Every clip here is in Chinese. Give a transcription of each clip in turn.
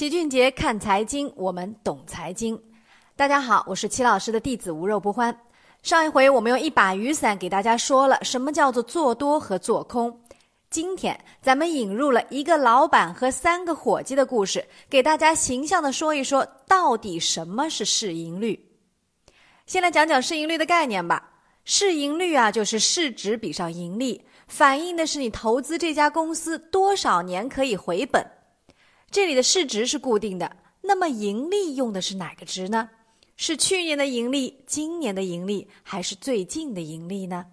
齐俊杰看财经，我们懂财经。大家好，我是齐老师的弟子无肉不欢。上一回我们用一把雨伞给大家说了什么叫做做多和做空。今天咱们引入了一个老板和三个伙计的故事，给大家形象的说一说到底什么是市盈率。先来讲讲市盈率的概念吧。市盈率啊，就是市值比上盈利，反映的是你投资这家公司多少年可以回本。这里的市值是固定的，那么盈利用的是哪个值呢？是去年的盈利、今年的盈利，还是最近的盈利呢？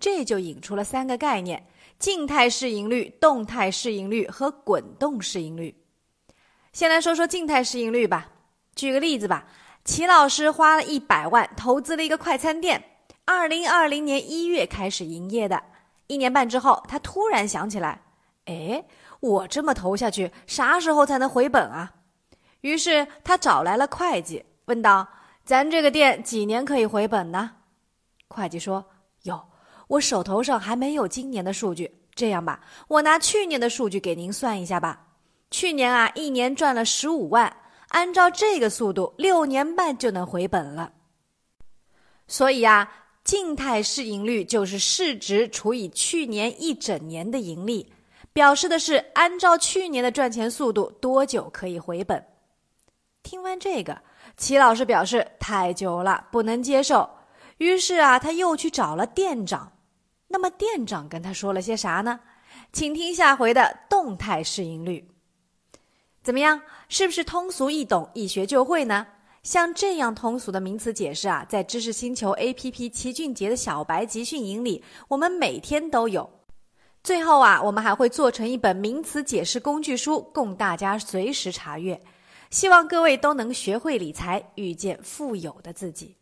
这就引出了三个概念：静态市盈率、动态市盈率和滚动市盈率。先来说说静态市盈率吧。举个例子吧，齐老师花了一百万投资了一个快餐店，二零二零年一月开始营业的，一年半之后，他突然想起来，哎。我这么投下去，啥时候才能回本啊？于是他找来了会计，问道：“咱这个店几年可以回本呢？”会计说：“哟，我手头上还没有今年的数据。这样吧，我拿去年的数据给您算一下吧。去年啊，一年赚了十五万，按照这个速度，六年半就能回本了。所以啊，静态市盈率就是市值除以去年一整年的盈利。”表示的是按照去年的赚钱速度，多久可以回本？听完这个，齐老师表示太久了，不能接受。于是啊，他又去找了店长。那么店长跟他说了些啥呢？请听下回的动态市盈率。怎么样？是不是通俗易懂，一学就会呢？像这样通俗的名词解释啊，在知识星球 APP 齐俊杰的小白集训营里，我们每天都有。最后啊，我们还会做成一本名词解释工具书，供大家随时查阅。希望各位都能学会理财，遇见富有的自己。